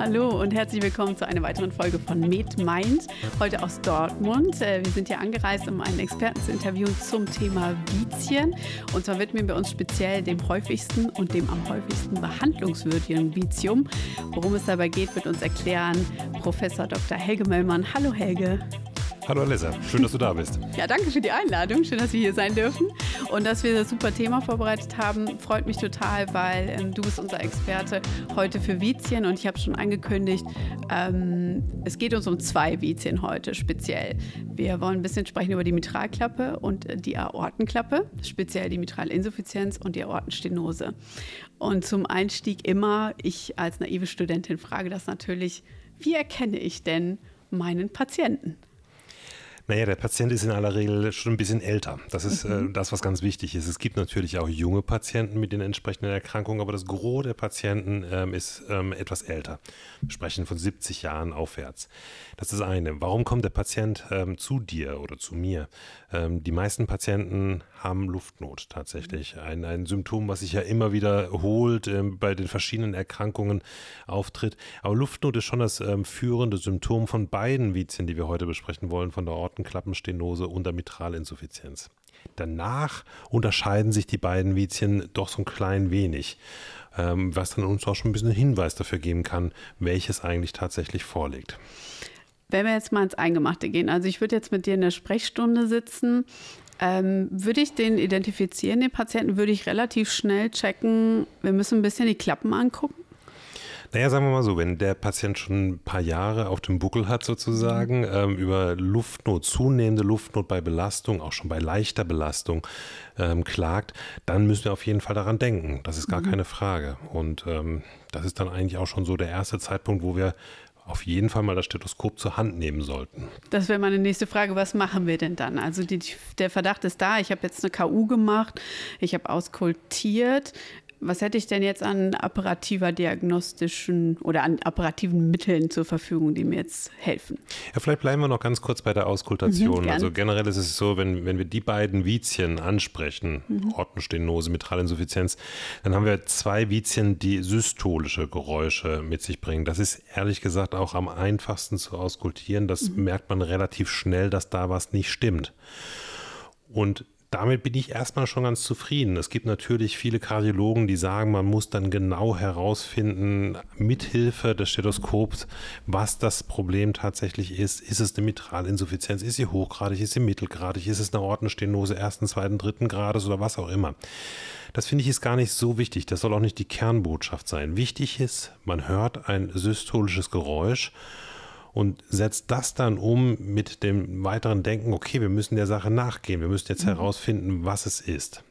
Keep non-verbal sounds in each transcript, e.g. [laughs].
Hallo und herzlich willkommen zu einer weiteren Folge von Med Mind. Heute aus Dortmund. Äh, wir sind hier angereist, um einen Experten zu interviewen zum Thema Vizien. Und zwar widmen wir uns speziell dem häufigsten und dem am häufigsten behandlungswürdigen Vizium. Worum es dabei geht, wird uns erklären Professor Dr. Helge Möllmann. Hallo Helge. Hallo Alessa, schön, dass du da bist. Ja, danke für die Einladung. Schön, dass wir hier sein dürfen und dass wir das super Thema vorbereitet haben. Freut mich total, weil ähm, du bist unser Experte heute für Vizien und ich habe schon angekündigt, ähm, es geht uns um zwei Vizien heute speziell. Wir wollen ein bisschen sprechen über die Mitralklappe und die Aortenklappe, speziell die Mitralinsuffizienz und die Aortenstenose. Und zum Einstieg immer, ich als naive Studentin frage das natürlich, wie erkenne ich denn meinen Patienten? Naja, der Patient ist in aller Regel schon ein bisschen älter. Das ist äh, mhm. äh, das, was ganz wichtig ist. Es gibt natürlich auch junge Patienten mit den entsprechenden Erkrankungen, aber das Gros der Patienten ähm, ist ähm, etwas älter. Wir sprechen von 70 Jahren aufwärts. Das ist eine. Warum kommt der Patient ähm, zu dir oder zu mir? Ähm, die meisten Patienten haben Luftnot tatsächlich. Ein, ein Symptom, was sich ja immer wiederholt ähm, bei den verschiedenen Erkrankungen auftritt. Aber Luftnot ist schon das ähm, führende Symptom von beiden Vizien, die wir heute besprechen wollen, von der Orten Aortenklappenstenose und der Mitralinsuffizienz. Danach unterscheiden sich die beiden Vizien doch so ein klein wenig, ähm, was dann uns auch schon ein bisschen Hinweis dafür geben kann, welches eigentlich tatsächlich vorliegt. Wenn wir jetzt mal ins Eingemachte gehen, also ich würde jetzt mit dir in der Sprechstunde sitzen, ähm, würde ich den identifizieren, den Patienten, würde ich relativ schnell checken, wir müssen ein bisschen die Klappen angucken. Naja, sagen wir mal so, wenn der Patient schon ein paar Jahre auf dem Buckel hat sozusagen, mhm. ähm, über Luftnot, zunehmende Luftnot bei Belastung, auch schon bei leichter Belastung ähm, klagt, dann müssen wir auf jeden Fall daran denken. Das ist gar mhm. keine Frage. Und ähm, das ist dann eigentlich auch schon so der erste Zeitpunkt, wo wir auf jeden Fall mal das Stethoskop zur Hand nehmen sollten. Das wäre meine nächste Frage. Was machen wir denn dann? Also die, der Verdacht ist da. Ich habe jetzt eine KU gemacht. Ich habe auskultiert. Was hätte ich denn jetzt an apparativer diagnostischen oder an apparativen Mitteln zur Verfügung, die mir jetzt helfen? Ja, vielleicht bleiben wir noch ganz kurz bei der Auskultation. Mhm, also generell ist es so, wenn, wenn wir die beiden Vizien ansprechen, mhm. Ortenstenose, Mitralinsuffizienz, dann haben wir zwei Vizien, die systolische Geräusche mit sich bringen. Das ist ehrlich gesagt auch am einfachsten zu auskultieren. Das mhm. merkt man relativ schnell, dass da was nicht stimmt. Und damit bin ich erstmal schon ganz zufrieden. Es gibt natürlich viele Kardiologen, die sagen, man muss dann genau herausfinden, mithilfe des Stethoskops, was das Problem tatsächlich ist. Ist es eine Mitralinsuffizienz? Ist sie hochgradig? Ist sie mittelgradig? Ist es eine Ortenstenose ersten, zweiten, dritten Grades oder was auch immer? Das finde ich ist gar nicht so wichtig. Das soll auch nicht die Kernbotschaft sein. Wichtig ist, man hört ein systolisches Geräusch und setzt das dann um mit dem weiteren Denken, okay, wir müssen der Sache nachgehen, wir müssen jetzt mhm. herausfinden, was es ist.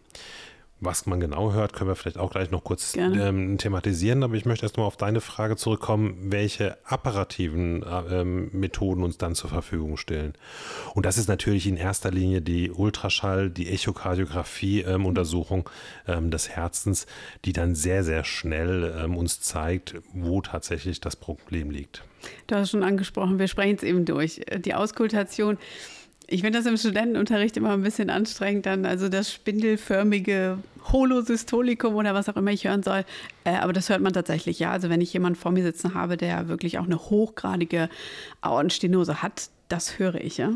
Was man genau hört, können wir vielleicht auch gleich noch kurz ähm, thematisieren. Aber ich möchte erst mal auf deine Frage zurückkommen, welche apparativen äh, ähm, Methoden uns dann zur Verfügung stellen. Und das ist natürlich in erster Linie die Ultraschall, die Echokardiographie-Untersuchung ähm, ähm, des Herzens, die dann sehr, sehr schnell ähm, uns zeigt, wo tatsächlich das Problem liegt. Du hast schon angesprochen, wir sprechen es eben durch. Die Auskultation ich finde das im Studentenunterricht immer ein bisschen anstrengend, dann also das spindelförmige Holosystolikum oder was auch immer ich hören soll. Äh, aber das hört man tatsächlich, ja. Also wenn ich jemanden vor mir sitzen habe, der wirklich auch eine hochgradige Aortenstenose hat, das höre ich, ja.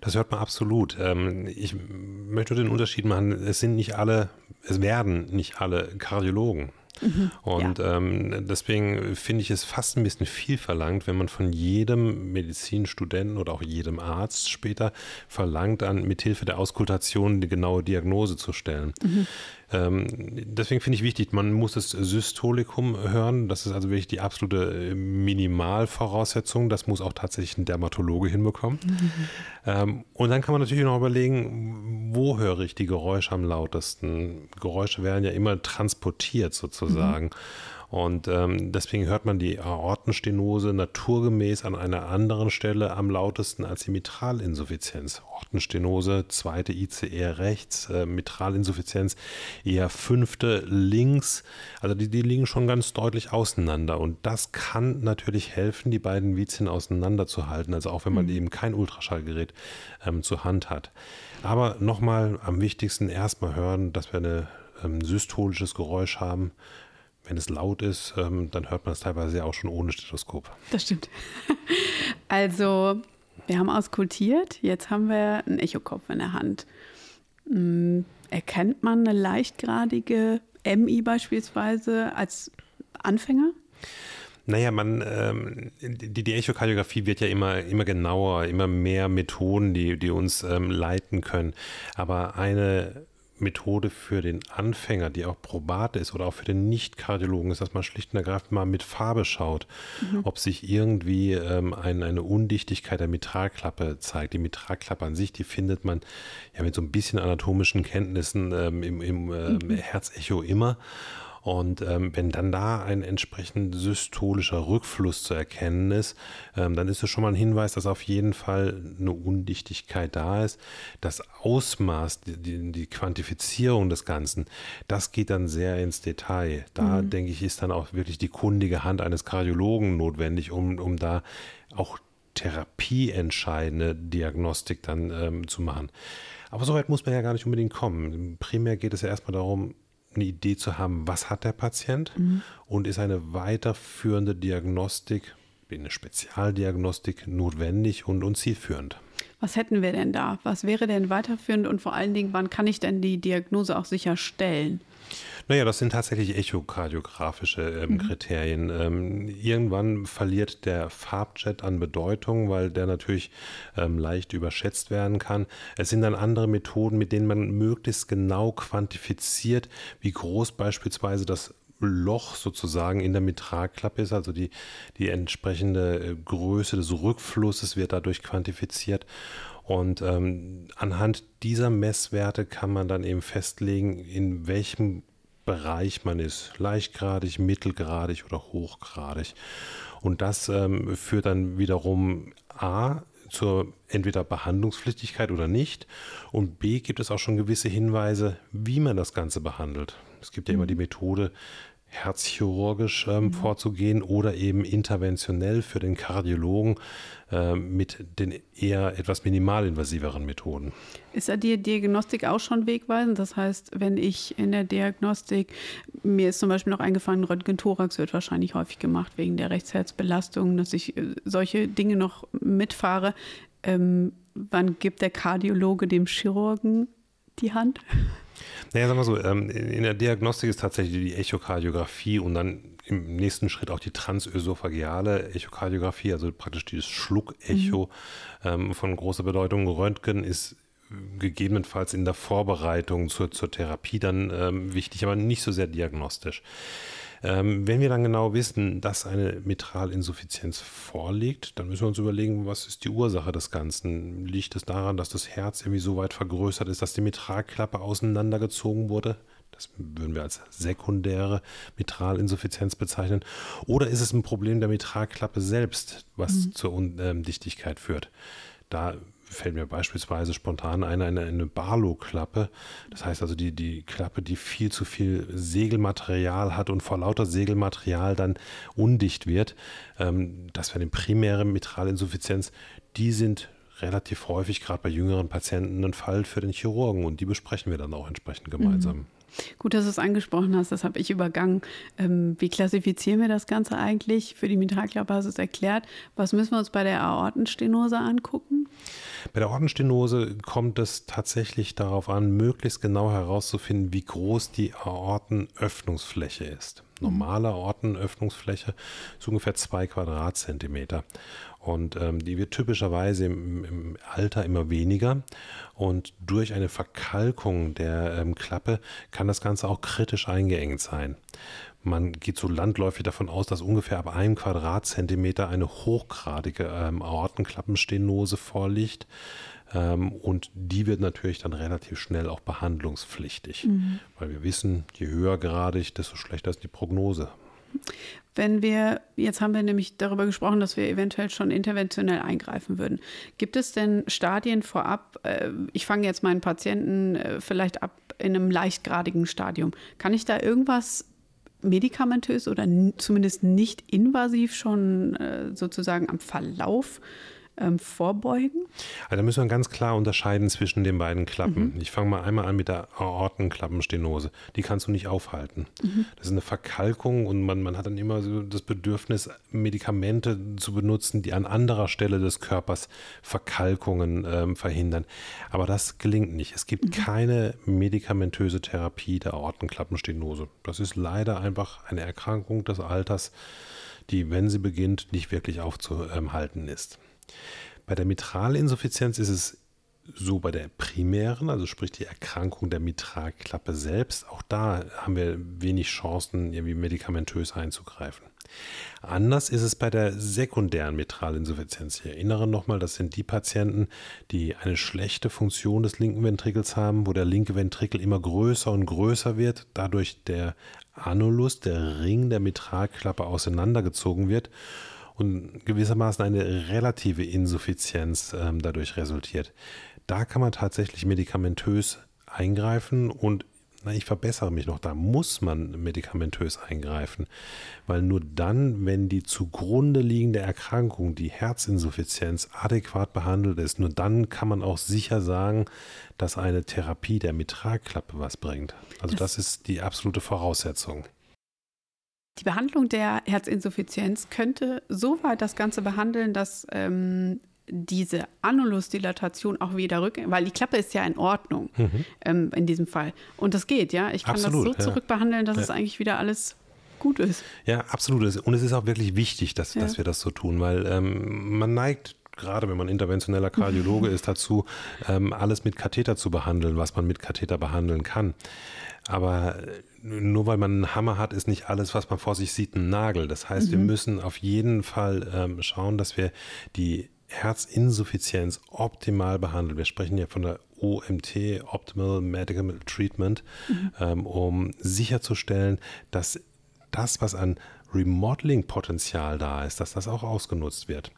Das hört man absolut. Ähm, ich möchte den Unterschied machen, es sind nicht alle, es werden nicht alle Kardiologen. Mhm, und ja. ähm, deswegen finde ich es fast ein bisschen viel verlangt, wenn man von jedem Medizinstudenten oder auch jedem Arzt später verlangt, dann mithilfe der Auskultation die genaue Diagnose zu stellen. Mhm. Ähm, deswegen finde ich wichtig, man muss das Systolikum hören. Das ist also wirklich die absolute äh, Minimalvoraussetzung. Das muss auch tatsächlich ein Dermatologe hinbekommen. Mhm. Ähm, und dann kann man natürlich noch überlegen, wo höre ich die Geräusche am lautesten? Geräusche werden ja immer transportiert sozusagen. Mhm. Und ähm, deswegen hört man die Aortenstenose naturgemäß an einer anderen Stelle am lautesten als die Mitralinsuffizienz. Aortenstenose, zweite ICE rechts, äh, Mitralinsuffizienz eher fünfte links. Also die, die liegen schon ganz deutlich auseinander. Und das kann natürlich helfen, die beiden Vizien auseinanderzuhalten. Also auch wenn man mhm. eben kein Ultraschallgerät ähm, zur Hand hat. Aber nochmal am wichtigsten erstmal hören, dass wir ein ähm, systolisches Geräusch haben wenn es laut ist, ähm, dann hört man es teilweise auch schon ohne Stethoskop. Das stimmt. [laughs] Also, wir haben auskultiert, jetzt haben wir einen Echokopf in der Hand. Hm, erkennt man eine leichtgradige MI beispielsweise als Anfänger? Naja, man, ähm, die, die Echokardiographie wird ja immer, immer genauer, immer mehr Methoden, die, die uns ähm, leiten können. Aber eine Methode für den Anfänger, die auch probat ist oder auch für den Nicht-Kardiologen, ist, dass man schlicht und ergreifend mal mit Farbe schaut, mhm. ob sich irgendwie ähm, ein, eine Undichtigkeit der Mitralklappe zeigt. Die Mitralklappe an sich, die findet man ja mit so ein bisschen anatomischen Kenntnissen ähm, im, im äh, mhm. Herzecho immer. Und ähm, wenn dann da ein entsprechend systolischer Rückfluss zu erkennen ist, ähm, dann ist es schon mal ein Hinweis, dass auf jeden Fall eine Undichtigkeit da ist. Das Ausmaß, die, die Quantifizierung des Ganzen, das geht dann sehr ins Detail. Da mhm. denke ich, ist dann auch wirklich die kundige Hand eines Kardiologen notwendig, um, um da auch therapieentscheidende Diagnostik dann ähm, zu machen. Aber so weit muss man ja gar nicht unbedingt kommen. Primär geht es ja erstmal darum, eine Idee zu haben, was hat der Patient mhm. und ist eine weiterführende Diagnostik, eine Spezialdiagnostik notwendig und, und zielführend. Was hätten wir denn da? Was wäre denn weiterführend und vor allen Dingen, wann kann ich denn die Diagnose auch sicher stellen? Naja, das sind tatsächlich echokardiografische ähm, mhm. Kriterien. Ähm, irgendwann verliert der Farbjet an Bedeutung, weil der natürlich ähm, leicht überschätzt werden kann. Es sind dann andere Methoden, mit denen man möglichst genau quantifiziert, wie groß beispielsweise das Loch sozusagen in der Mitralklappe ist, also die, die entsprechende äh, Größe des Rückflusses wird dadurch quantifiziert. Und ähm, anhand dieser Messwerte kann man dann eben festlegen, in welchem Bereich man ist. Leichtgradig, mittelgradig oder hochgradig. Und das ähm, führt dann wiederum A zur entweder Behandlungspflichtigkeit oder nicht. Und B gibt es auch schon gewisse Hinweise, wie man das Ganze behandelt. Es gibt ja immer die mhm. Methode, herzchirurgisch ähm, mhm. vorzugehen oder eben interventionell für den Kardiologen äh, mit den eher etwas minimalinvasiveren Methoden. Ist da die Diagnostik auch schon wegweisend? Das heißt, wenn ich in der Diagnostik, mir ist zum Beispiel noch eingefallen, Röntgen-Thorax wird wahrscheinlich häufig gemacht wegen der Rechtsherzbelastung, dass ich äh, solche Dinge noch mitfahre. Ähm, wann gibt der Kardiologe dem Chirurgen die Hand? Naja, sagen wir so, ähm, in der Diagnostik ist tatsächlich die Echokardiographie und dann im nächsten Schritt auch die transösophageale Echokardiographie, also praktisch dieses Schluckecho mhm. ähm, von großer Bedeutung. Röntgen ist gegebenenfalls in der Vorbereitung zur, zur Therapie dann ähm, wichtig, aber nicht so sehr diagnostisch. Ähm, wenn wir dann genau wissen, dass eine Mitralinsuffizienz vorliegt, dann müssen wir uns überlegen, was ist die Ursache des Ganzen? Liegt es daran, dass das Herz irgendwie so weit vergrößert ist, dass die Mitralklappe auseinandergezogen wurde? Das würden wir als sekundäre Mitralinsuffizienz bezeichnen. Oder ist es ein Problem der Mitralklappe selbst, was mhm. zur Undichtigkeit führt? Da fällt mir beispielsweise spontan eine, eine, eine Barlow-Klappe. Das heißt also die, die Klappe, die viel zu viel Segelmaterial hat und vor lauter Segelmaterial dann undicht wird. Ähm, das wäre eine primäre Mitralinsuffizienz. Die sind relativ häufig, gerade bei jüngeren Patienten, ein Fall für den Chirurgen und die besprechen wir dann auch entsprechend gemeinsam. Mhm. Gut, dass du es angesprochen hast, das habe ich übergangen. Ähm, wie klassifizieren wir das Ganze eigentlich? Für die Mitralklappe erklärt. Was müssen wir uns bei der Aortenstenose angucken? Bei der Aortenstenose kommt es tatsächlich darauf an, möglichst genau herauszufinden, wie groß die Aortenöffnungsfläche ist. Normale Aortenöffnungsfläche ist ungefähr zwei Quadratzentimeter. Und ähm, die wird typischerweise im, im, Alter immer weniger. Und durch eine Verkalkung der ähm, Klappe kann das Ganze auch kritisch eingeengt sein. Man geht so landläufig davon aus, dass ungefähr ab einem Quadratzentimeter eine hochgradige ähm, Aortenklappenstenose vorliegt. Ähm, und die wird natürlich dann relativ schnell auch behandlungspflichtig, mhm. weil wir wissen, je höhergradig, desto schlechter ist die Prognose. Wenn wir, jetzt haben wir nämlich darüber gesprochen, dass wir eventuell schon interventionell eingreifen würden. Gibt es denn Stadien vorab? Äh, ich fange jetzt meinen Patienten äh, vielleicht ab in einem leichtgradigen Stadium. Kann ich da irgendwas medikamentös oder zumindest nicht invasiv schon äh, sozusagen am Verlauf ähm, vorbeugen? Also da müssen wir ganz klar unterscheiden zwischen den beiden Klappen. Mhm. Ich fange mal einmal an mit der Aortenklappenstenose. Die kannst du nicht aufhalten. Mhm. Das ist eine Verkalkung und man, man hat dann immer so das Bedürfnis, Medikamente zu benutzen, die an anderer Stelle des Körpers Verkalkungen ähm, verhindern. Aber das gelingt nicht. Es gibt mhm. keine medikamentöse Therapie der Aortenklappenstenose. Das ist leider einfach eine Erkrankung des Alters, die, wenn sie beginnt, nicht wirklich aufzuhalten ist. Bei der Mitralinsuffizienz ist es so bei der primären, also sprich die Erkrankung der Mitralklappe selbst, auch da haben wir wenig Chancen, irgendwie medikamentös einzugreifen. Anders ist es bei der sekundären Mitralinsuffizienz. Ich erinnere nochmal, das sind die Patienten, die eine schlechte Funktion des linken Ventrikels haben, wo der linke Ventrikel immer größer und größer wird, dadurch der Annulus, der Ring der Mitralklappe auseinandergezogen wird und gewissermaßen eine relative Insuffizienz äh, dadurch resultiert. Da kann man tatsächlich medikamentös eingreifen und na, ich verbessere mich noch, da muss man medikamentös eingreifen, weil nur dann, wenn die zugrunde liegende Erkrankung, die Herzinsuffizienz, adäquat behandelt ist, nur dann kann man auch sicher sagen, dass eine Therapie der Mitralklappe was bringt. Also das, das ist die absolute Voraussetzung. Die Behandlung der Herzinsuffizienz könnte so weit das Ganze behandeln, dass ähm, diese Annulusdilatation auch wieder rück, weil die Klappe ist ja in Ordnung mhm. ähm, in diesem Fall. Und das geht, ja. Ich kann absolut, das so ja. zurückbehandeln, dass ja. es eigentlich wieder alles gut ist. Ja, absolut. Und es ist auch wirklich wichtig, dass, ja. dass wir das so tun, weil ähm, man neigt gerade wenn man interventioneller Kardiologe ist, dazu, ähm, alles mit Katheter zu behandeln, was man mit Katheter behandeln kann. Aber nur weil man einen Hammer hat, ist nicht alles, was man vor sich sieht, ein Nagel. Das heißt, mhm. wir müssen auf jeden Fall ähm, schauen, dass wir die Herzinsuffizienz optimal behandeln. Wir sprechen ja von der OMT, Optimal Medical Treatment, mhm. ähm, um sicherzustellen, dass das, was an Remodeling-Potenzial da ist, dass das auch ausgenutzt wird.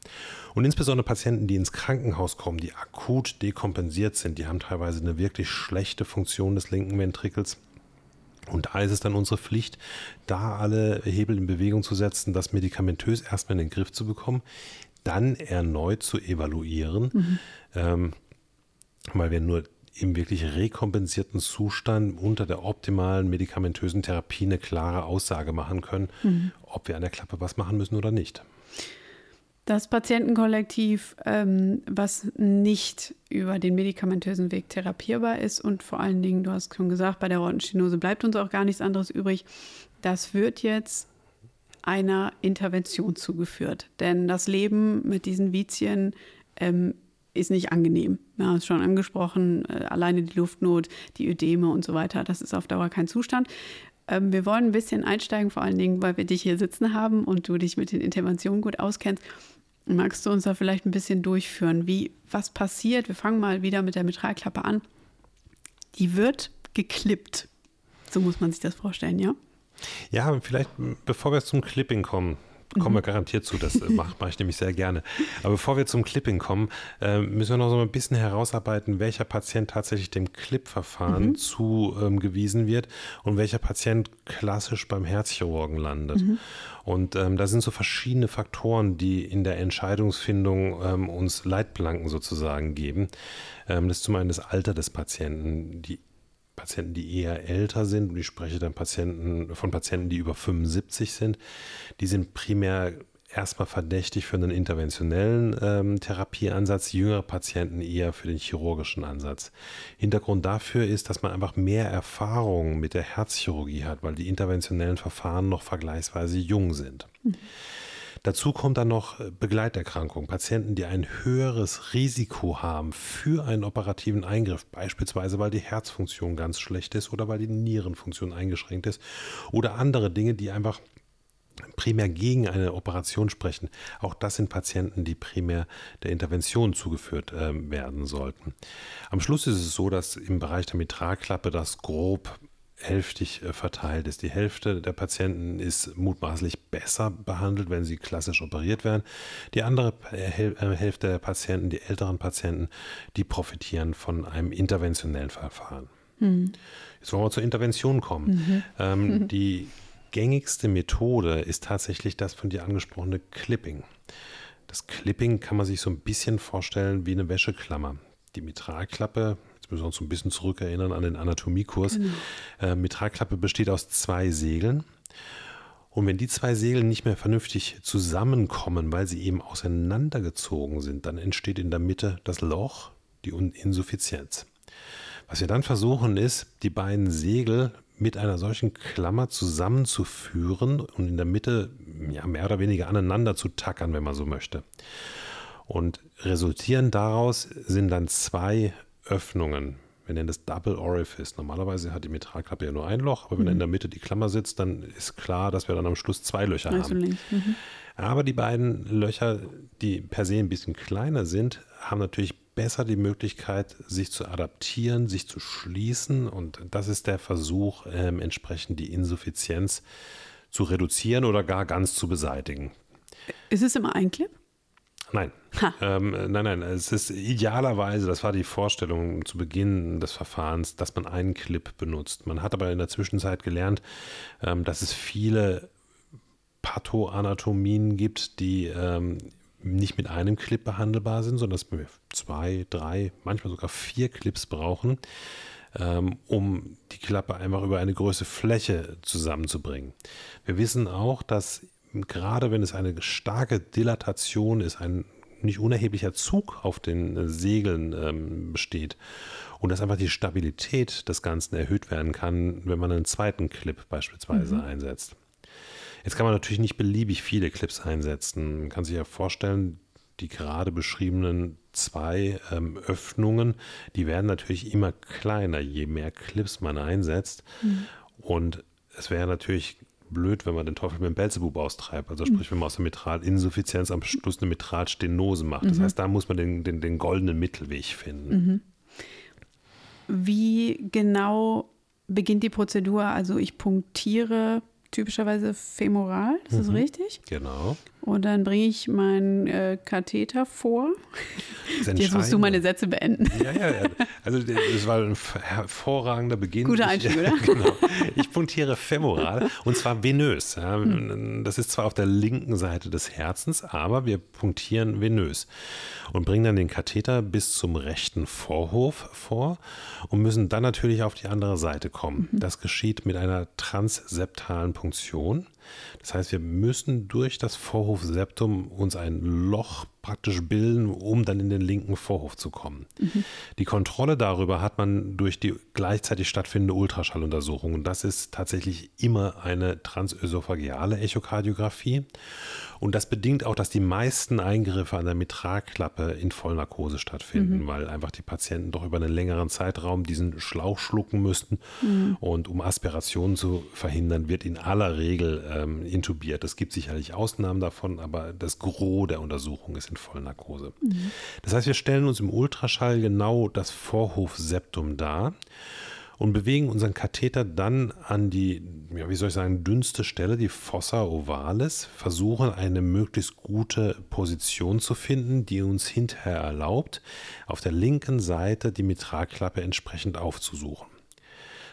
Und insbesondere Patienten, die ins Krankenhaus kommen, die akut dekompensiert sind, die haben teilweise eine wirklich schlechte Funktion des linken Ventrikels. Und da ist es dann unsere Pflicht, da alle Hebel in Bewegung zu setzen, das medikamentös erstmal in den Griff zu bekommen, dann erneut zu evaluieren, mhm. ähm, weil wir nur im wirklich rekompensierten Zustand unter der optimalen medikamentösen Therapie eine klare Aussage machen können, mhm. ob wir an der Klappe was machen müssen oder nicht. Das Patientenkollektiv, ähm, was nicht über den medikamentösen Weg therapierbar ist und vor allen Dingen, du hast schon gesagt, bei der Rottenstenose bleibt uns auch gar nichts anderes übrig. Das wird jetzt einer Intervention zugeführt. Denn das Leben mit diesen Vizien ähm, ist nicht angenehm. Ja, ist schon angesprochen, äh, alleine die Luftnot, die Ödeme und so weiter, das ist auf Dauer kein Zustand. Ähm, wir wollen ein bisschen einsteigen, vor allen Dingen, weil wir dich hier sitzen haben und du dich mit den Interventionen gut auskennst. Magst du uns da vielleicht ein bisschen durchführen? Wie, was passiert? Wir fangen mal wieder mit der Mitralklappe an. Die wird geklippt. So muss man sich das vorstellen, ja? Ja, vielleicht bevor wir zum Clipping kommen, kommen wir mhm. garantiert zu, das äh, [laughs] mache mach ich nämlich sehr gerne. Aber bevor wir zum Clipping kommen, äh, müssen wir noch so ein bisschen herausarbeiten, welcher Patient tatsächlich dem Clip-Verfahren mhm. zugewiesen ähm, wird und welcher Patient klassisch beim Herzchirurgen landet. Mhm. Und ähm, da sind so verschiedene Faktoren, die in der Entscheidungsfindung ähm, uns Leitplanken sozusagen geben. Ähm, das ist zum einen das Alter des Patienten, die Patienten, die eher älter sind, und ich spreche dann Patienten, von Patienten, die über 75 sind, die sind primär erstmal verdächtig für einen interventionellen ähm, Therapieansatz, jüngere Patienten eher für den chirurgischen Ansatz. Hintergrund dafür ist, dass man einfach mehr Erfahrung mit der Herzchirurgie hat, weil die interventionellen Verfahren noch vergleichsweise jung sind. Mhm. Dazu kommt dann noch äh, Begleiterkrankungen, Patienten, die ein höheres Risiko haben für einen operativen Eingriff, beispielsweise weil die Herzfunktion ganz schlecht ist oder weil die Nierenfunktion eingeschränkt ist oder andere Dinge, die einfach primär gegen eine Operation sprechen. Auch das sind Patienten, die primär der Intervention zugeführt äh, werden sollten. Am Schluss ist es so, dass im Bereich der Mitralklappe das grob hälftig äh, verteilt ist. Die Hälfte der Patienten ist mutmaßlich besser behandelt, wenn sie klassisch operiert werden. Die andere äh, äh, Hälfte der Patienten, die älteren Patienten, die profitieren von einem interventionellen Verfahren. Mhm. Jetzt wollen wir zur Intervention kommen. Mhm. Ähm. [laughs] Die gängigste Methode ist tatsächlich das von dir angesprochene Clipping. Das Clipping kann man sich so ein bisschen vorstellen wie eine Wäscheklammer. Die Mitralklappe, jetzt müssen wir uns ein bisschen zurückerinnern an den Anatomiekurs. Genau. Äh, Mitralklappe besteht aus zwei Segeln. Und wenn die zwei Segel nicht mehr vernünftig zusammenkommen, weil sie eben auseinandergezogen sind, dann entsteht in der Mitte das Loch, die Insuffizienz. Was wir dann versuchen ist, die beiden Segel mit einer solchen Klammer zusammenzuführen und in der Mitte ja, mehr oder weniger aneinander zu tackern, wenn man so möchte. Und resultierend daraus sind dann zwei Öffnungen. Wir nennen das Double Orifice. Normalerweise hat die Mitralklappe ja nur ein Loch, aber wenn mhm. in der Mitte die Klammer sitzt, dann ist klar, dass wir dann am Schluss zwei Löcher also haben. Mhm. Aber die beiden Löcher, die per se ein bisschen kleiner sind, haben natürlich besser die Möglichkeit, sich zu adaptieren, sich zu schließen. Und das ist der Versuch, ähm, entsprechend die Insuffizienz zu reduzieren oder gar ganz zu beseitigen. Ist es immer ein Clip? Nein. Ähm, nein, nein. Es ist idealerweise, das war die Vorstellung zu Beginn des Verfahrens, dass man einen Clip benutzt. Man hat aber in der Zwischenzeit gelernt, ähm, dass es viele Pathoanatomien gibt, die ähm, nicht mit einem Clip behandelbar sind, sondern dass wir zwei, drei, manchmal sogar vier Clips brauchen, ähm, um die Klappe einfach über eine größere Fläche zusammenzubringen. Wir wissen auch, dass gerade wenn es eine starke Dilatation ist, ein nicht unerheblicher Zug auf den Segeln ähm, besteht und dass einfach die Stabilität des Ganzen erhöht werden kann, wenn man einen zweiten Clip beispielsweise mhm. einsetzt. Jetzt kann man natürlich nicht beliebig viele Clips einsetzen. Man kann sich ja vorstellen, die gerade beschriebenen zwei ähm, Öffnungen, die werden natürlich immer kleiner, je mehr Clips man einsetzt. Mhm. Und es wäre natürlich blöd, wenn man den Teufel mit dem Belzebub austreibt. Also sprich, wenn man aus der Mitralinsuffizienz am Schluss eine Mitralstenose macht. Das mhm. heißt, da muss man den, den, den goldenen Mittelweg finden. Mhm. Wie genau beginnt die Prozedur? Also ich punktiere typischerweise femoral, ist mhm. das richtig? Genau. Und dann bringe ich meinen äh, Katheter vor. Jetzt musst du meine Sätze beenden. Ja, ja, ja. Also das war ein hervorragender Beginn. Guter Einstieg, [laughs] oder? genau. Ich punktiere femoral und zwar venös. Ja. Hm. Das ist zwar auf der linken Seite des Herzens, aber wir punktieren venös und bringen dann den Katheter bis zum rechten Vorhof vor und müssen dann natürlich auf die andere Seite kommen. Mhm. Das geschieht mit einer transseptalen Punktion. Das heißt, wir müssen durch das Vorhofseptum uns ein Loch praktisch bilden, um dann in den linken Vorhof zu kommen. Mhm. Die Kontrolle darüber hat man durch die gleichzeitig stattfindende Ultraschalluntersuchung. Und das ist tatsächlich immer eine transösophageale Echokardiographie. Und das bedingt auch, dass die meisten Eingriffe an der Mitralklappe in Vollnarkose stattfinden, mhm. weil einfach die Patienten doch über einen längeren Zeitraum diesen Schlauch schlucken müssten. Mhm. Und um Aspirationen zu verhindern, wird in aller Regel ähm, intubiert. Es gibt sicherlich Ausnahmen davon, aber das Gros der Untersuchung ist in Vollnarkose. Mhm. Das heißt, wir stellen uns im Ultraschall genau das Vorhofseptum dar und bewegen unseren Katheter dann an die, ja, wie soll ich sagen, dünnste Stelle, die Fossa ovalis, versuchen eine möglichst gute Position zu finden, die uns hinterher erlaubt, auf der linken Seite die Mitralklappe entsprechend aufzusuchen.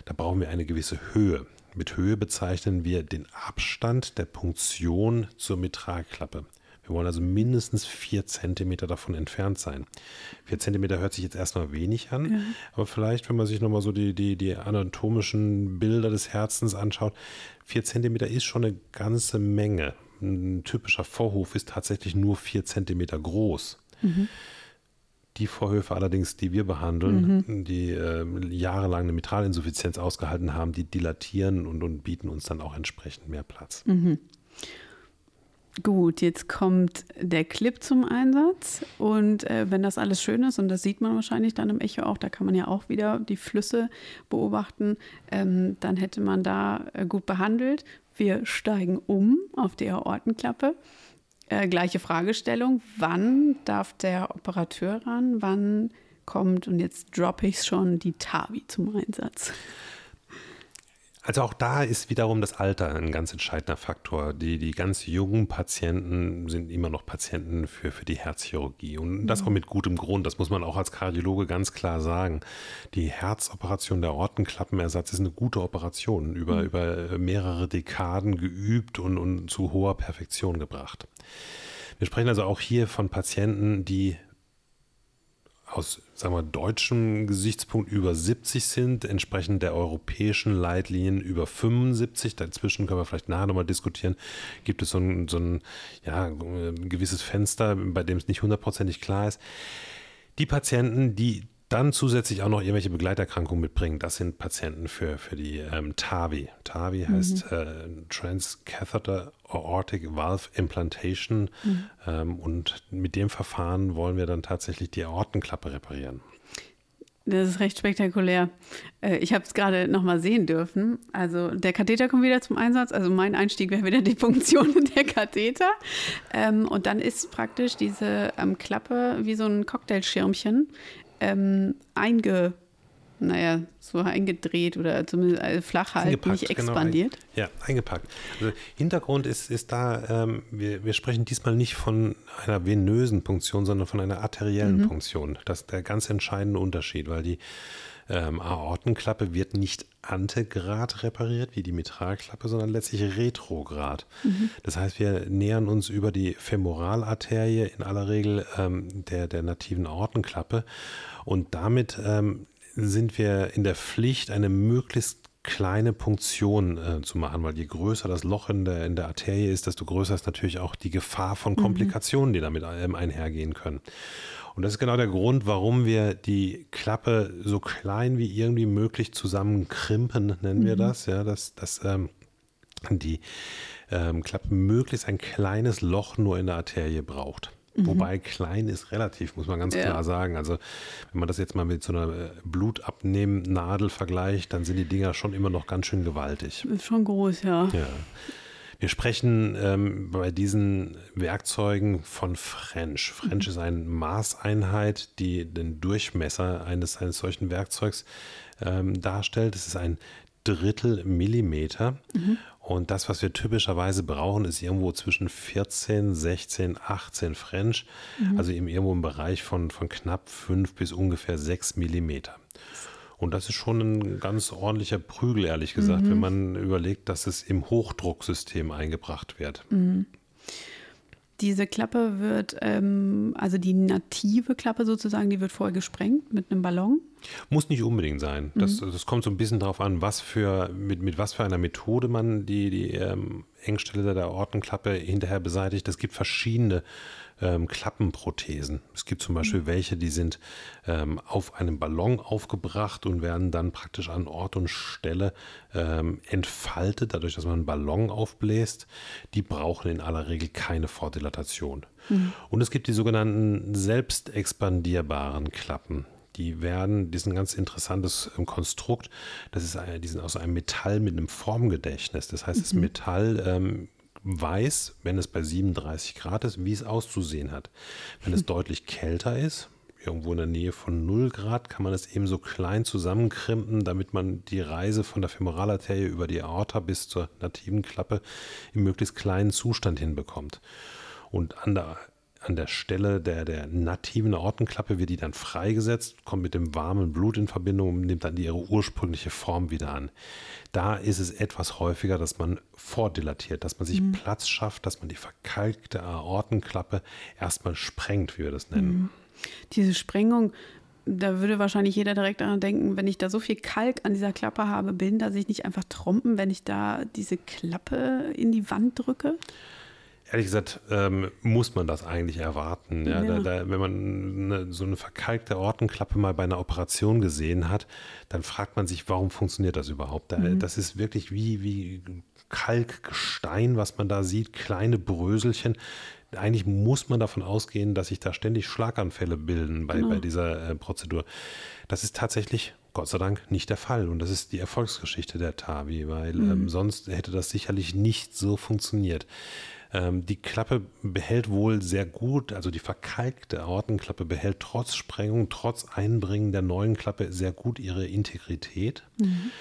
Da brauchen wir eine gewisse Höhe. Mit Höhe bezeichnen wir den Abstand der Punktion zur Mitralklappe. Wir wollen also mindestens vier Zentimeter davon entfernt sein. Vier Zentimeter hört sich jetzt erstmal wenig an, ja. aber vielleicht, wenn man sich nochmal so die, die, die anatomischen Bilder des Herzens anschaut, vier Zentimeter ist schon eine ganze Menge. Ein typischer Vorhof ist tatsächlich nur vier Zentimeter groß. Mhm. Die Vorhöfe allerdings, die wir behandeln, mhm. die äh, jahrelang eine Mitralinsuffizienz ausgehalten haben, die dilatieren und, und bieten uns dann auch entsprechend mehr Platz. Mhm. Gut, jetzt kommt der Clip zum Einsatz und äh, wenn das alles schön ist und das sieht man wahrscheinlich dann im Echo auch, da kann man ja auch wieder die Flüsse beobachten, ähm, dann hätte man da äh, gut behandelt. Wir steigen um auf die Aortenklappe. Äh, gleiche Fragestellung, wann darf der Operateur ran, wann kommt, und jetzt droppe ich schon, die TAVI zum Einsatz? Also auch da ist wiederum das Alter ein ganz entscheidender Faktor. Die, die ganz jungen Patienten sind immer noch Patienten für, für die Herzchirurgie. Und das mhm. auch mit gutem Grund. Das muss man auch als Kardiologe ganz klar sagen. Die Herzoperation, der Ortenklappenersatz ist eine gute Operation, über, mhm. über mehrere Dekaden geübt und, und zu hoher Perfektion gebracht. Wir sprechen also auch hier von Patienten, die aus sagen wir, deutschem Gesichtspunkt über 70 sind, entsprechend der europäischen Leitlinien über 75. Dazwischen können wir vielleicht nachher nochmal diskutieren. Gibt es so ein, so ein, ja, ein gewisses Fenster, bei dem es nicht hundertprozentig klar ist. Die Patienten, die dann zusätzlich auch noch irgendwelche Begleiterkrankungen mitbringen. Das sind Patienten für, für die ähm, TAVI. TAVI mhm. heißt äh, Transcatheter Aortic Valve Implantation. Mhm. Ähm, und mit dem Verfahren wollen wir dann tatsächlich die Aortenklappe reparieren. Das ist recht spektakulär. Äh, ich habe es gerade nochmal sehen dürfen. Also der Katheter kommt wieder zum Einsatz. Also mein Einstieg wäre wieder die Funktion [laughs] der Katheter. Ähm, und dann ist praktisch diese ähm, Klappe wie so ein Cocktailschirmchen ähm, einge, naja, so eingedreht oder zumindest äh, flach halt, nicht genau, expandiert. Genau, ja, eingepackt. Also Hintergrund ist, ist da, ähm, wir, wir sprechen diesmal nicht von einer venösen Punktion, sondern von einer arteriellen mhm. Punktion. Das ist der ganz entscheidende Unterschied, weil die ähm, Aortenklappe wird nicht antegrad repariert wie die Mitralklappe, sondern letztlich retrograd. Mhm. Das heißt, wir nähern uns über die Femoralarterie in aller Regel ähm, der, der nativen Aortenklappe und damit ähm, sind wir in der Pflicht, eine möglichst kleine Punktion äh, zu machen, weil je größer das Loch in der, in der Arterie ist, desto größer ist natürlich auch die Gefahr von mhm. Komplikationen, die damit ähm, einhergehen können. Und das ist genau der Grund, warum wir die Klappe so klein wie irgendwie möglich zusammenkrimpen, nennen mhm. wir das. Ja, dass, dass ähm, die ähm, Klappe möglichst ein kleines Loch nur in der Arterie braucht. Mhm. Wobei klein ist relativ, muss man ganz ja. klar sagen. Also wenn man das jetzt mal mit so einer äh, Blutabnehmnadel vergleicht, dann sind die Dinger schon immer noch ganz schön gewaltig. Ist schon groß, ja. Ja. Wir sprechen ähm, bei diesen Werkzeugen von French. French mhm. ist eine Maßeinheit, die den Durchmesser eines, eines solchen Werkzeugs ähm, darstellt. Es ist ein Drittel Millimeter. Mhm. Und das, was wir typischerweise brauchen, ist irgendwo zwischen 14, 16, 18 French. Mhm. Also irgendwo im Bereich von, von knapp 5 bis ungefähr 6 Millimeter. Und das ist schon ein ganz ordentlicher Prügel, ehrlich gesagt, mhm. wenn man überlegt, dass es im Hochdrucksystem eingebracht wird. Mhm. Diese Klappe wird, ähm, also die native Klappe sozusagen, die wird vorher gesprengt mit einem Ballon. Muss nicht unbedingt sein. Das, mhm. das kommt so ein bisschen darauf an, was für, mit, mit was für einer Methode man die, die ähm, Engstelle der Ortenklappe hinterher beseitigt. Es gibt verschiedene ähm, Klappenprothesen. Es gibt zum Beispiel mhm. welche, die sind ähm, auf einem Ballon aufgebracht und werden dann praktisch an Ort und Stelle ähm, entfaltet, dadurch, dass man einen Ballon aufbläst. Die brauchen in aller Regel keine Vordilatation. Mhm. Und es gibt die sogenannten selbstexpandierbaren Klappen. Die werden, die sind ein ganz interessantes ähm, Konstrukt. Das ist, die sind aus einem Metall mit einem Formgedächtnis. Das heißt, das mhm. Metall ähm, weiß, wenn es bei 37 Grad ist, wie es auszusehen hat. Wenn es hm. [laughs] deutlich kälter ist, irgendwo in der Nähe von 0 Grad, kann man es eben so klein zusammenkrimpen, damit man die Reise von der Femoralarterie über die Aorta bis zur nativen Klappe im möglichst kleinen Zustand hinbekommt. Und an der an der Stelle der, der nativen Aortenklappe wird die dann freigesetzt, kommt mit dem warmen Blut in Verbindung und nimmt dann ihre ursprüngliche Form wieder an. Da ist es etwas häufiger, dass man vordilatiert, dass man sich mhm. Platz schafft, dass man die verkalkte Aortenklappe erstmal sprengt, wie wir das nennen. Mhm. Diese Sprengung, da würde wahrscheinlich jeder direkt daran denken, wenn ich da so viel Kalk an dieser Klappe habe, bilden da sich nicht einfach Trompen, wenn ich da diese Klappe in die Wand drücke? Ehrlich gesagt, ähm, muss man das eigentlich erwarten. Ja? Ja. Da, da, wenn man eine, so eine verkalkte Ortenklappe mal bei einer Operation gesehen hat, dann fragt man sich, warum funktioniert das überhaupt? Da, mhm. Das ist wirklich wie, wie Kalkgestein, was man da sieht, kleine Bröselchen. Eigentlich muss man davon ausgehen, dass sich da ständig Schlaganfälle bilden bei, genau. bei dieser äh, Prozedur. Das ist tatsächlich Gott sei Dank nicht der Fall. Und das ist die Erfolgsgeschichte der TAVI, weil mhm. ähm, sonst hätte das sicherlich nicht so funktioniert. Ähm, die Klappe behält wohl sehr gut, also die verkalkte Aortenklappe behält trotz Sprengung, trotz Einbringen der neuen Klappe sehr gut ihre Integrität. Mhm.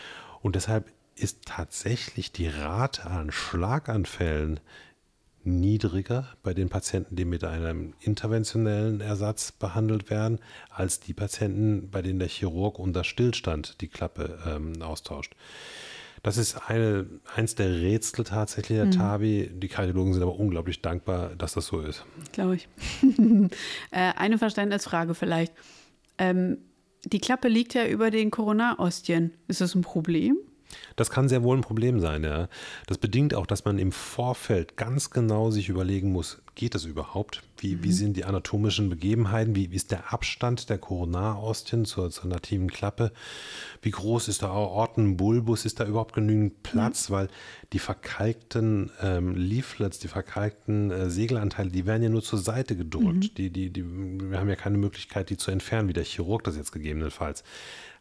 Und deshalb ist tatsächlich die Rate an Schlaganfällen niedriger bei den Patienten, die mit einem interventionellen Ersatz behandelt werden, als die Patienten, bei denen der Chirurg unter Stillstand die Klappe ähm, austauscht. Das ist eine, eins der Rätsel tatsächlich der mhm. TAVI. Die Kardiologen sind aber unglaublich dankbar, dass das so ist. Glaube ich. [laughs] Äh, eine Verständnisfrage vielleicht. Ähm, die Klappe liegt ja über den Koronarostien. Ist das ein Problem? Das kann sehr wohl ein Problem sein, ja. Das bedingt auch, dass man im Vorfeld ganz genau sich überlegen muss, geht das überhaupt? Wie, mhm. wie sind die anatomischen Begebenheiten? Wie, wie ist der Abstand der Koronarostien zur, zur nativen Klappe? Wie groß ist der Aortenbulbus? Ist da überhaupt genügend Platz? Mhm. Weil die verkalkten ähm, Leaflets, die verkalkten äh, Segelanteile, die werden ja nur zur Seite gedrückt. Mhm. Die, die, die, wir haben ja keine Möglichkeit, die zu entfernen, wie der Chirurg das jetzt gegebenenfalls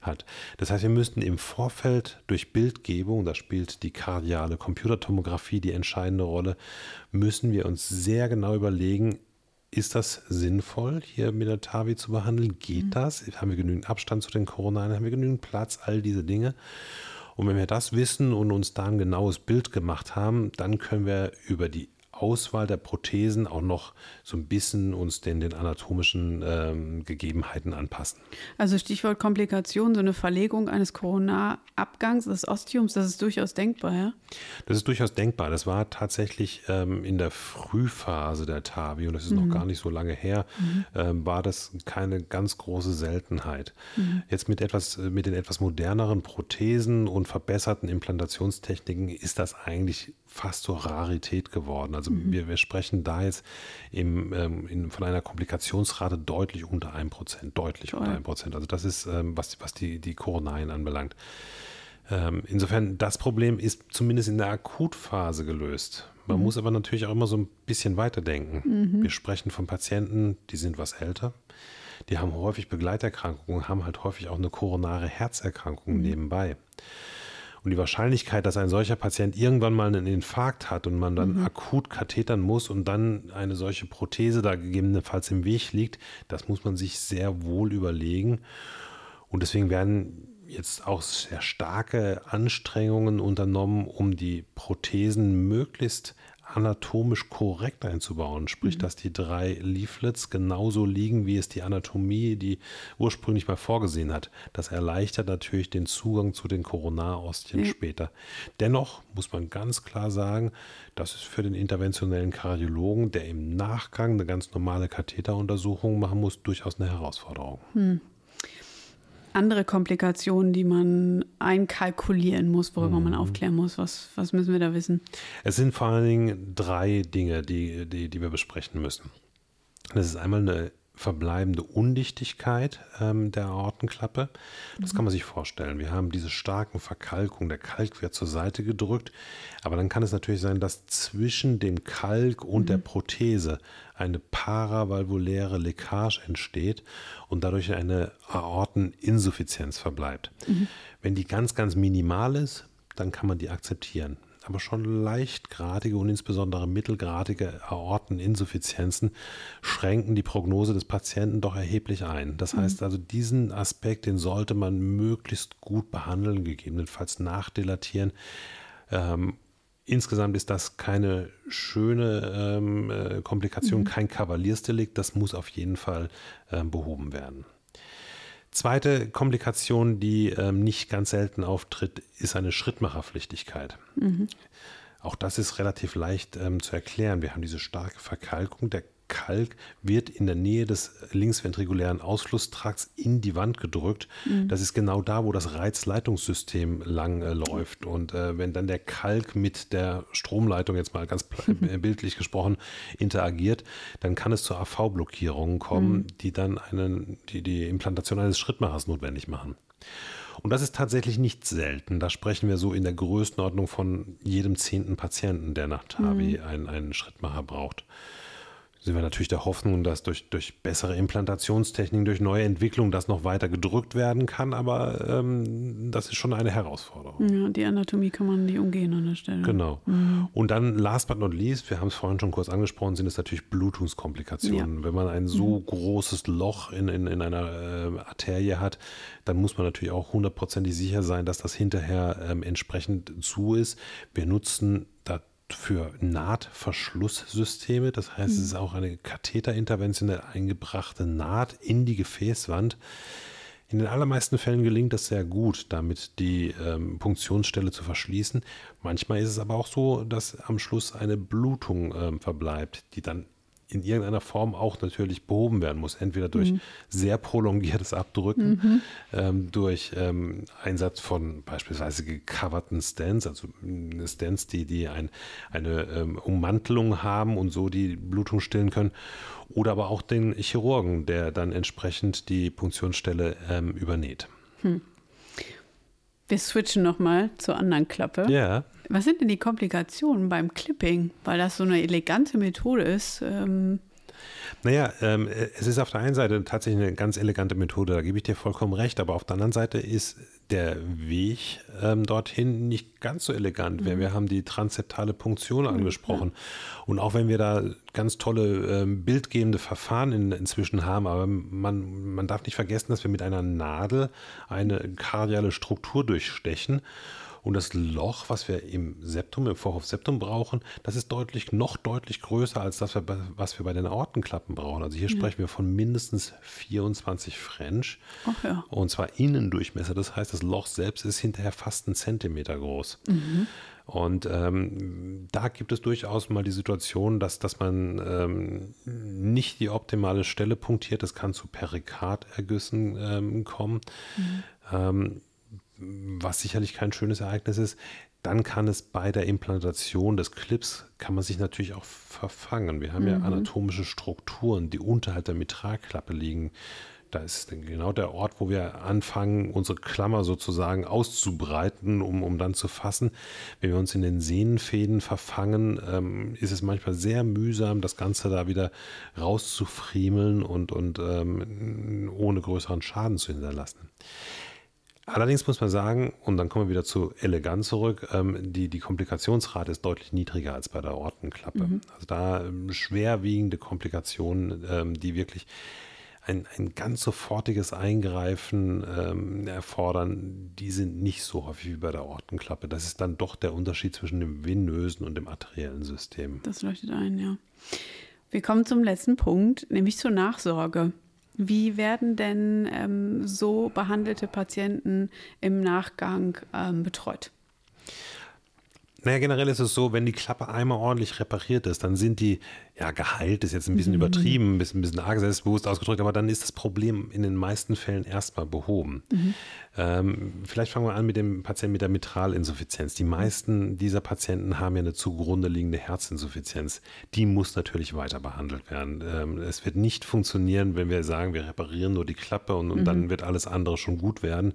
hat. Das heißt, wir müssten im Vorfeld durch Bildgebung, da spielt die kardiale Computertomographie die entscheidende Rolle, müssen wir uns sehr genau überlegen, ist das sinnvoll, hier mit der TAVI zu behandeln? Geht mhm. das? Haben wir genügend Abstand zu den Koronaren? Haben wir genügend Platz? All diese Dinge. Und wenn wir das wissen und uns da ein genaues Bild gemacht haben, dann können wir über die Auswahl der Prothesen auch noch so ein bisschen uns den, den anatomischen ähm, Gegebenheiten anpassen. Also Stichwort Komplikation, so eine Verlegung eines Koronarabgangs des Ostiums, das ist durchaus denkbar, ja? Das ist durchaus denkbar. Das war tatsächlich ähm, in der Frühphase der TAVI und das ist mhm. noch gar nicht so lange her, mhm. ähm, war das keine ganz große Seltenheit. Mhm. Jetzt mit etwas, mit den etwas moderneren Prothesen und verbesserten Implantationstechniken ist das eigentlich fast zur Rarität geworden. Also mhm. wir, wir, sprechen da jetzt im, ähm, in, von einer Komplikationsrate deutlich unter einem Prozent, deutlich Toll. unter einem Prozent. Also das ist, ähm, was, was die, die Koronarien anbelangt. Ähm, insofern, das Problem ist zumindest in der Akutphase gelöst. Man mhm. muss aber natürlich auch immer so ein bisschen weiterdenken. Mhm. Wir sprechen von Patienten, die sind was älter. Die haben häufig Begleiterkrankungen, haben halt häufig auch eine koronare Herzerkrankung mhm. nebenbei. Und die Wahrscheinlichkeit, dass ein solcher Patient irgendwann mal einen Infarkt hat und man dann mhm. akut kathetern muss und dann eine solche Prothese da gegebenenfalls im Weg liegt, das muss man sich sehr wohl überlegen. Und deswegen werden jetzt auch sehr starke Anstrengungen unternommen, um die Prothesen möglichst anatomisch korrekt einzubauen. Sprich, mhm. dass die drei Leaflets genauso liegen, wie es die Anatomie, die ursprünglich mal vorgesehen hat. Das erleichtert natürlich den Zugang zu den Koronarostien mhm. später. Dennoch muss man ganz klar sagen, das ist für den interventionellen Kardiologen, der im Nachgang eine ganz normale Katheteruntersuchung machen muss, durchaus eine Herausforderung. Mhm andere Komplikationen, die man einkalkulieren muss, worüber mhm. man aufklären muss? Was, was müssen wir da wissen? Es sind vor allen Dingen drei Dinge, die, die, die wir besprechen müssen. Das ist einmal eine verbleibende Undichtigkeit ähm, der Aortenklappe. Das mhm. kann man sich vorstellen. Wir haben diese starken Verkalkungen, der Kalk wird zur Seite gedrückt, aber dann kann es natürlich sein, dass zwischen dem Kalk und mhm. der Prothese eine paravalvuläre Leckage entsteht und dadurch eine Aorteninsuffizienz verbleibt. Mhm. Wenn die ganz, ganz minimal ist, dann kann man die akzeptieren aber schon leichtgradige und insbesondere mittelgradige Aorteninsuffizienzen schränken die Prognose des Patienten doch erheblich ein. Das mhm. heißt also, diesen Aspekt, den sollte man möglichst gut behandeln, gegebenenfalls nachdilatieren. Ähm, insgesamt ist das keine schöne ähm, äh, Komplikation, mhm. kein Kavaliersdelikt. Das muss auf jeden Fall ähm, behoben werden. Zweite Komplikation, die ähm, nicht ganz selten auftritt, ist eine Schrittmacherpflichtigkeit. Mhm. Auch das ist relativ leicht ähm, zu erklären. Wir haben diese starke Verkalkung. Der Kalk wird in der Nähe des linksventrikulären Ausflusstrakts in die Wand gedrückt. Mhm. Das ist genau da, wo das Reizleitungssystem lang äh, läuft. Und äh, wenn dann der Kalk mit der Stromleitung, jetzt mal ganz [laughs] bildlich gesprochen, interagiert, dann kann es zu AV-Blockierungen kommen, mhm. die dann einen, die, die Implantation eines Schrittmachers notwendig machen. Und das ist tatsächlich nicht selten. Da sprechen wir so in der Größenordnung von jedem zehnten Patienten, der nach TAVI mhm. einen, einen Schrittmacher braucht sind wir natürlich der Hoffnung, dass durch, durch bessere Implantationstechniken, durch neue Entwicklungen das noch weiter gedrückt werden kann, aber ähm, das ist schon eine Herausforderung. Ja, die Anatomie kann man nicht umgehen an der Stelle. Genau. Mhm. Und dann, last but not least, wir haben es vorhin schon kurz angesprochen, sind es natürlich Blutungskomplikationen. Ja. Wenn man ein so mhm. großes Loch in, in, in einer äh, Arterie hat, dann muss man natürlich auch hundertprozentig sicher sein, dass das hinterher ähm, entsprechend zu ist. Wir nutzen da für Nahtverschlusssysteme. Das heißt, es ist auch eine Katheterinterventionell eingebrachte Naht in die Gefäßwand. In den allermeisten Fällen gelingt es sehr gut, damit die ähm, Punktionsstelle zu verschließen. Manchmal ist es aber auch so, dass am Schluss eine Blutung ähm, verbleibt, die dann in irgendeiner Form auch natürlich behoben werden muss. Entweder durch mhm. sehr prolongiertes Abdrücken, mhm. ähm, durch ähm, Einsatz von beispielsweise gecoverten Stents, also äh, Stents, die, die ein, eine ähm, Ummantelung haben und so die Blutung stillen können. Oder aber auch den Chirurgen, der dann entsprechend die Punktionsstelle ähm, übernäht. Hm. Wir switchen nochmal zur anderen Klappe. Ja. Was sind denn die Komplikationen beim Clipping? Weil das so eine elegante Methode ist. Ähm naja, ähm, es ist auf der einen Seite tatsächlich eine ganz elegante Methode, da gebe ich dir vollkommen recht, aber auf der anderen Seite ist der Weg ähm, dorthin nicht ganz so elegant. Mhm. Wir, haben die transzeptale Punktion mhm, angesprochen. Ja. Und auch wenn wir da ganz tolle ähm, bildgebende Verfahren in, inzwischen haben, aber man, man darf nicht vergessen, dass wir mit einer Nadel eine kardiale Struktur durchstechen. Und das Loch, was wir im Septum, im Vorhof-Septum brauchen, das ist deutlich, noch deutlich größer als das, was wir bei den Aortenklappen brauchen. Also hier ja. sprechen wir von mindestens 24 French. Ach ja. Und zwar Innendurchmesser. Das heißt, das Loch selbst ist hinterher fast einen Zentimeter groß. Mhm. Und ähm, da gibt es durchaus mal die Situation, dass, dass man ähm, nicht die optimale Stelle punktiert. Es kann zu Perikardergüssen ähm, kommen. Mhm. Was sicherlich kein schönes Ereignis ist, dann kann es bei der Implantation des Clips, kann man sich natürlich auch verfangen. Wir haben mhm. ja anatomische Strukturen, die unterhalb der Mitralklappe liegen. Da ist genau der Ort, wo wir anfangen, unsere Klammer sozusagen auszubreiten, um, um dann zu fassen. Wenn wir uns in den Sehnenfäden verfangen, ähm, ist es manchmal sehr mühsam, das Ganze da wieder rauszufriemeln und, und ähm, ohne größeren Schaden zu hinterlassen. Allerdings muss man sagen, und dann kommen wir wieder zu elegant zurück, ähm, die, die Komplikationsrate ist deutlich niedriger als bei der Ortenklappe. Mhm. Also da ähm, schwerwiegende Komplikationen, ähm, die wirklich ein, ein ganz sofortiges Eingreifen ähm, erfordern, die sind nicht so häufig wie bei der Ortenklappe. Das ist dann doch der Unterschied zwischen dem venösen und dem arteriellen System. Das leuchtet ein, ja. Wir kommen zum letzten Punkt, nämlich zur Nachsorge. Wie werden denn ähm, so behandelte Patienten im Nachgang ähm, betreut? Naja, generell ist es so, wenn die Klappe einmal ordentlich repariert ist, dann sind die, ja, geheilt ist jetzt ein bisschen mhm. übertrieben, ein bisschen, ein bisschen arg selbstbewusst ausgedrückt, aber dann ist das Problem in den meisten Fällen erstmal behoben. Mhm. Ähm, vielleicht fangen wir an mit dem Patienten mit der Mitralinsuffizienz. Die meisten dieser Patienten haben ja eine zugrunde liegende Herzinsuffizienz. Die muss natürlich weiter behandelt werden. Ähm, es wird nicht funktionieren, wenn wir sagen, wir reparieren nur die Klappe und, und mhm. dann wird alles andere schon gut werden.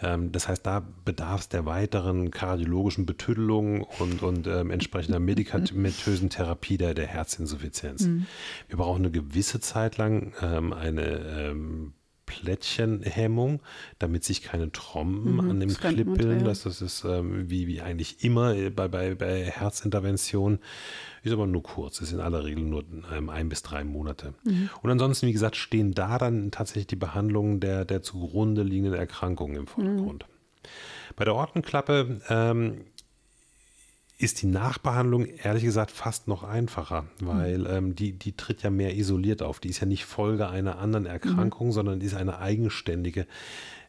Ähm, das heißt, da bedarf es der weiteren kardiologischen Betüdelung und, und ähm, entsprechender medikamentösen Therapie der, der Herzinsuffizienz. Mhm. Wir brauchen eine gewisse Zeit lang ähm, eine ähm, Plättchenhemmung, damit sich keine Tromben mhm, an dem Clip bilden. Das, das ist ähm, wie, wie eigentlich immer bei, bei, bei Herzinterventionen. Ist aber nur kurz, ist in aller Regel nur ähm, ein bis drei Monate. Mhm. Und ansonsten, wie gesagt, stehen da dann tatsächlich die Behandlungen der, der zugrunde liegenden Erkrankungen im Vordergrund. Mhm. Bei der Ortenklappe ähm, ist die Nachbehandlung ehrlich gesagt fast noch einfacher, weil mhm. ähm, die, die tritt ja mehr isoliert auf. Die ist ja nicht Folge einer anderen Erkrankung, mhm. sondern ist eine eigenständige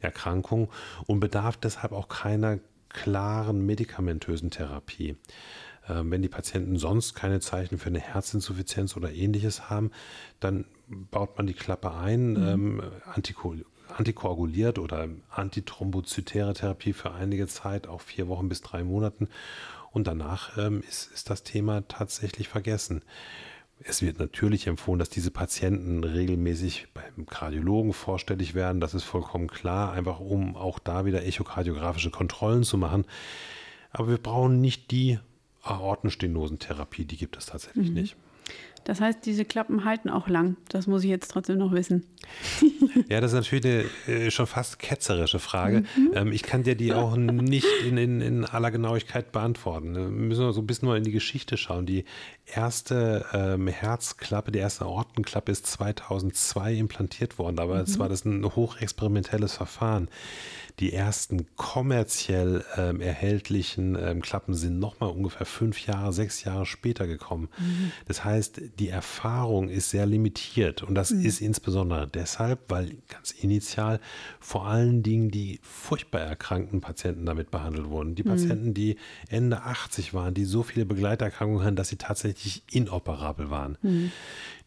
Erkrankung und bedarf deshalb auch keiner klaren medikamentösen Therapie. Ähm, wenn die Patienten sonst keine Zeichen für eine Herzinsuffizienz oder ähnliches haben, dann baut man die Klappe ein, mhm. ähm, antiko antikoaguliert oder antithrombozytäre Therapie für einige Zeit, auch vier Wochen bis drei Monaten und danach ähm, ist, ist das Thema tatsächlich vergessen. Es wird natürlich empfohlen, dass diese Patienten regelmäßig beim Kardiologen vorstellig werden. Das ist vollkommen klar, einfach um auch da wieder echokardiografische Kontrollen zu machen. Aber wir brauchen nicht die Aortenstenosentherapie, die gibt es tatsächlich mhm. nicht. Das heißt, diese Klappen halten auch lang. Das muss ich jetzt trotzdem noch wissen. ja, das ist natürlich eine äh, schon fast ketzerische Frage. Mhm. Ähm, ich kann dir die auch nicht in, in, in aller Genauigkeit beantworten. Wir müssen so ein bisschen mal in die Geschichte schauen. Die erste ähm, Herzklappe, die erste Aortenklappe ist 2002 implantiert worden, aber mhm. es war das ein hochexperimentelles Verfahren. Die ersten kommerziell ähm, erhältlichen ähm, Klappen sind nochmal ungefähr fünf Jahre, sechs Jahre später gekommen. Mhm. Das heißt, die Erfahrung ist sehr limitiert. Und das mhm. ist insbesondere deshalb, weil ganz initial vor allen Dingen die furchtbar erkrankten Patienten damit behandelt wurden. Die mhm. Patienten, die Ende 80 waren, die so viele Begleiterkrankungen hatten, dass sie tatsächlich inoperabel waren. Mhm.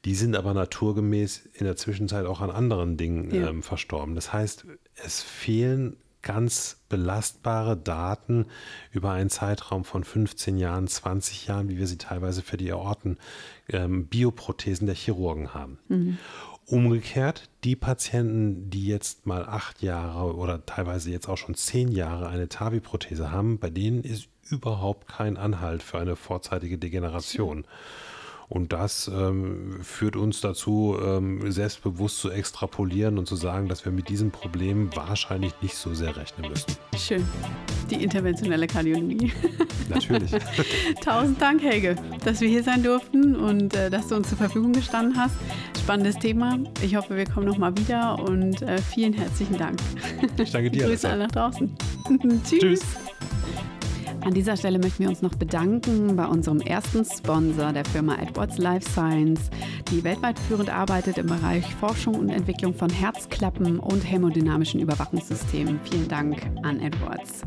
Die sind aber naturgemäß in der Zwischenzeit auch an anderen Dingen ja. ähm, verstorben. Das heißt, es fehlen ganz belastbare Daten über einen Zeitraum von 15 Jahren, 20 Jahren, wie wir sie teilweise für die Aorten ähm, Bioprothesen der Chirurgen haben. Mhm. Umgekehrt, die Patienten, die jetzt mal acht Jahre oder teilweise jetzt auch schon zehn Jahre eine TAVI-Prothese haben, bei denen ist überhaupt kein Anhalt für eine vorzeitige Degeneration. Mhm. Und das ähm, führt uns dazu, ähm, selbstbewusst zu extrapolieren und zu sagen, dass wir mit diesem Problem wahrscheinlich nicht so sehr rechnen müssen. Schön. Die interventionelle Kardiologie. [laughs] Natürlich. Tausend Dank, Helge, dass wir hier sein durften und äh, dass du uns zur Verfügung gestanden hast. Spannendes Thema. Ich hoffe, wir kommen nochmal wieder und äh, vielen herzlichen Dank. Ich danke dir. [laughs] Grüße alle nach draußen. [laughs] Tschüss. Tschüss. An dieser Stelle möchten wir uns noch bedanken bei unserem ersten Sponsor, der Firma Edwards Life Science, die weltweit führend arbeitet im Bereich Forschung und Entwicklung von Herzklappen und hämodynamischen Überwachungssystemen. Vielen Dank an Edwards.